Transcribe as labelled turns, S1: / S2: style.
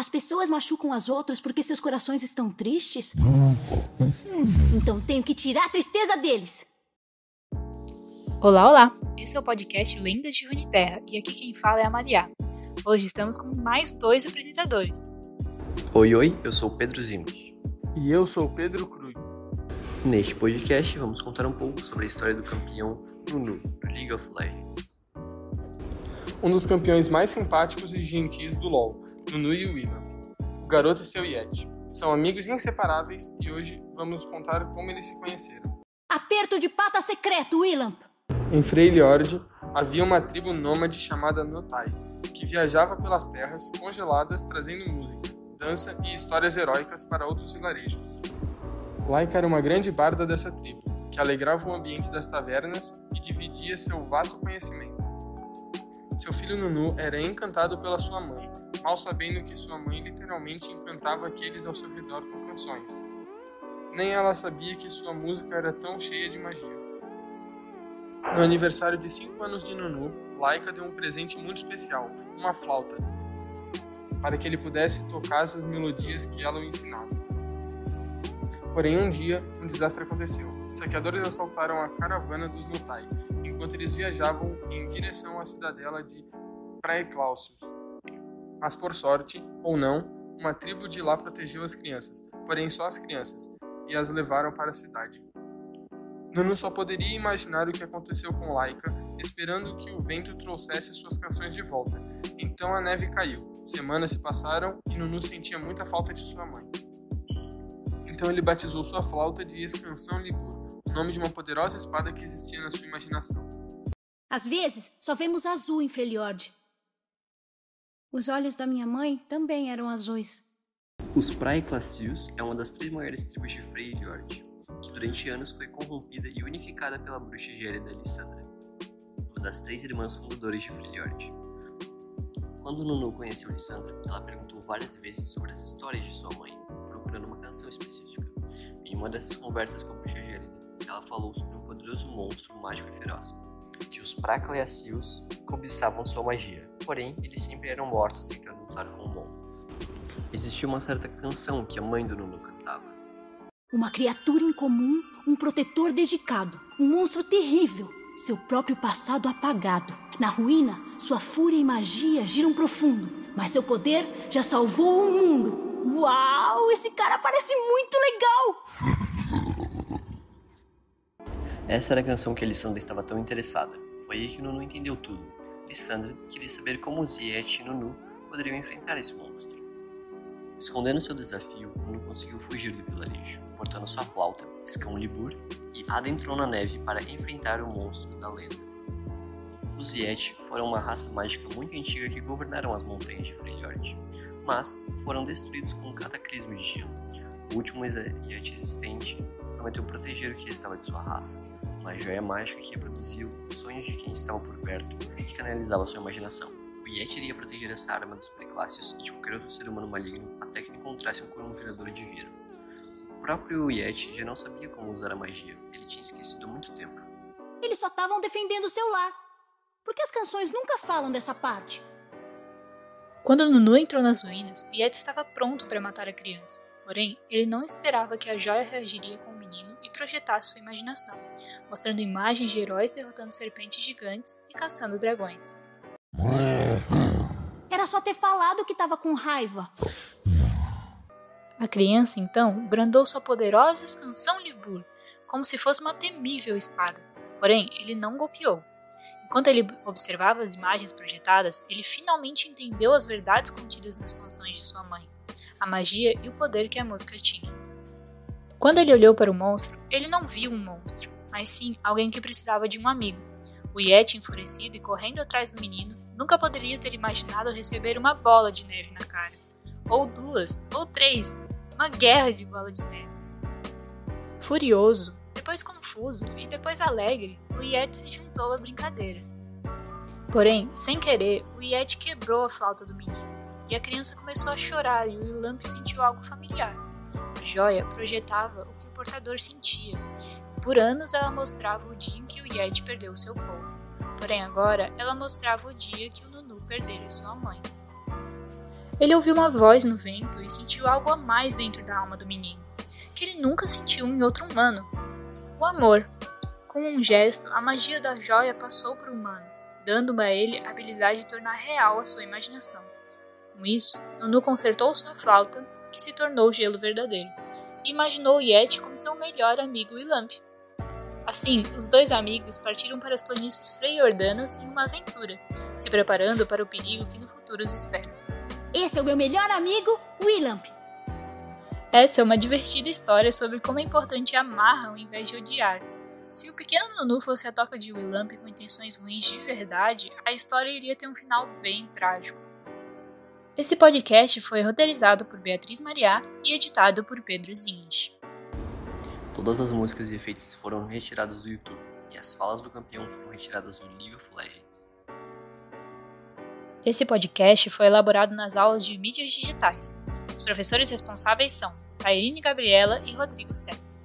S1: As pessoas machucam as outras porque seus corações estão tristes? Então tenho que tirar a tristeza deles.
S2: Olá, olá! Esse é o podcast Lendas de Runeterra e aqui quem fala é a Maria. Hoje estamos com mais dois apresentadores.
S3: Oi, oi, eu sou o Pedro Zimos.
S4: E eu sou o Pedro Cruz.
S3: Neste podcast vamos contar um pouco sobre a história do campeão Nunu do League of Legends.
S4: Um dos campeões mais simpáticos e gentis do LoL, Nunu e William. O garoto e seu Yeti. São amigos inseparáveis e hoje vamos contar como eles se conheceram.
S1: Aperto de pata secreto, Willamp!
S4: Em Freljord havia uma tribo nômade chamada Notai, que viajava pelas terras congeladas trazendo música, dança e histórias heróicas para outros vilarejos. Laika era uma grande barda dessa tribo, que alegrava o ambiente das tavernas e dividia seu vasto conhecimento. Seu filho Nunu era encantado pela sua mãe, mal sabendo que sua mãe literalmente encantava aqueles ao seu redor com canções. Nem ela sabia que sua música era tão cheia de magia. No aniversário de 5 anos de Nunu, Laika deu um presente muito especial, uma flauta, para que ele pudesse tocar essas melodias que ela o ensinava. Porém, um dia, um desastre aconteceu. Saqueadores assaltaram a caravana dos Notai, enquanto eles viajavam em direção à cidadela de Praecláusios. Mas por sorte, ou não, uma tribo de lá protegeu as crianças, porém só as crianças, e as levaram para a cidade. Nunu só poderia imaginar o que aconteceu com Laika, esperando que o vento trouxesse suas canções de volta. Então a neve caiu. Semanas se passaram e Nunu sentia muita falta de sua mãe. Então ele batizou sua flauta de Escansão Libur, o nome de uma poderosa espada que existia na sua imaginação.
S1: Às vezes, só vemos azul em Freljord. Os olhos da minha mãe também eram azuis.
S3: Os Praeclacius é uma das três maiores tribos de Freljord, que durante anos foi corrompida e unificada pela bruxa gélida Lissandra, uma das três irmãs fundadoras de Freljord. Quando Nunu conheceu Lissandra, ela perguntou várias vezes sobre as histórias de sua mãe, procurando uma canção específica. Em uma dessas conversas com a bruxa gélida, ela falou sobre um poderoso monstro mágico e feroz, que os Praeclacius cobiçavam sua magia, porém eles sempre eram mortos tentando lutar com o monstro. Existia uma certa canção que a mãe do Nunu cantava.
S1: Uma criatura incomum, um protetor dedicado, um monstro terrível, seu próprio passado apagado. Na ruína, sua fúria e magia giram profundo, mas seu poder já salvou o mundo. Uau, esse cara parece muito legal!
S3: Essa era a canção que Lissandra estava tão interessada. Foi aí que Nunu entendeu tudo. Lissandra queria saber como Ziet e Nunu poderiam enfrentar esse monstro. Escondendo seu desafio, Nunu conseguiu fugir do vilarejo, portando sua flauta, Excalibur, e adentrou na neve para enfrentar o monstro da lenda. Os Yeti foram uma raça mágica muito antiga que governaram as montanhas de Freljord, mas foram destruídos com um cataclismo de gelo. O último Yeti existente prometeu proteger o que restava de sua raça, uma joia mágica que reproduziu os sonhos de quem estava por perto e que canalizava sua imaginação. O Yeti iria proteger essa arma dos Preclássios e de qualquer outro ser humano maligno até que encontrasse um conjurador de Vira. O próprio Yeti já não sabia como usar a magia, ele tinha esquecido há muito tempo.
S1: Eles só estavam defendendo seu lar. Por que as canções nunca falam dessa parte?
S2: Quando Nunu entrou nas ruínas, o Yeti estava pronto para matar a criança. Porém, ele não esperava que a joia reagiria com o menino e projetasse sua imaginação, mostrando imagens de heróis derrotando serpentes gigantes e caçando dragões.
S1: Era só ter falado que estava com raiva.
S2: A criança, então, brandou sua poderosa canção Libur, como se fosse uma temível espada. Porém, ele não golpeou. Enquanto ele observava as imagens projetadas, ele finalmente entendeu as verdades contidas nas canções de sua mãe, a magia e o poder que a música tinha. Quando ele olhou para o monstro, ele não viu um monstro, mas sim alguém que precisava de um amigo. O Yeti, enfurecido e correndo atrás do menino, nunca poderia ter imaginado receber uma bola de neve na cara. Ou duas, ou três. Uma guerra de bola de neve. Furioso, depois confuso e depois alegre, o Yeti se juntou à brincadeira. Porém, sem querer, o Yeti quebrou a flauta do menino e a criança começou a chorar e o Ilamp sentiu algo familiar. A joia projetava o que o portador sentia. Por anos ela mostrava o dia em que o Yeti perdeu seu povo. Porém agora ela mostrava o dia que o Nunu perdera sua mãe. Ele ouviu uma voz no vento e sentiu algo a mais dentro da alma do menino, que ele nunca sentiu em outro humano: o amor. Com um gesto, a magia da joia passou para o humano, dando a ele a habilidade de tornar real a sua imaginação. Com isso, Nunu consertou sua flauta, que se tornou gelo verdadeiro, e imaginou Yeti como seu melhor amigo Ilamp. Assim, os dois amigos partiram para as planícies Freyordanas em uma aventura, se preparando para o perigo que no futuro os espera.
S1: Esse é o meu melhor amigo, Willamp.
S2: Essa é uma divertida história sobre como é importante amar ao invés de odiar. Se o pequeno Nunu fosse a toca de Willamp com intenções ruins de verdade, a história iria ter um final bem trágico. Esse podcast foi roteirizado por Beatriz Mariá e editado por Pedro Zinch.
S3: Todas as músicas e efeitos foram retirados do YouTube, e as falas do campeão foram retiradas do League of Legends.
S2: Esse podcast foi elaborado nas aulas de mídias digitais. Os professores responsáveis são Tairine Gabriela e Rodrigo César.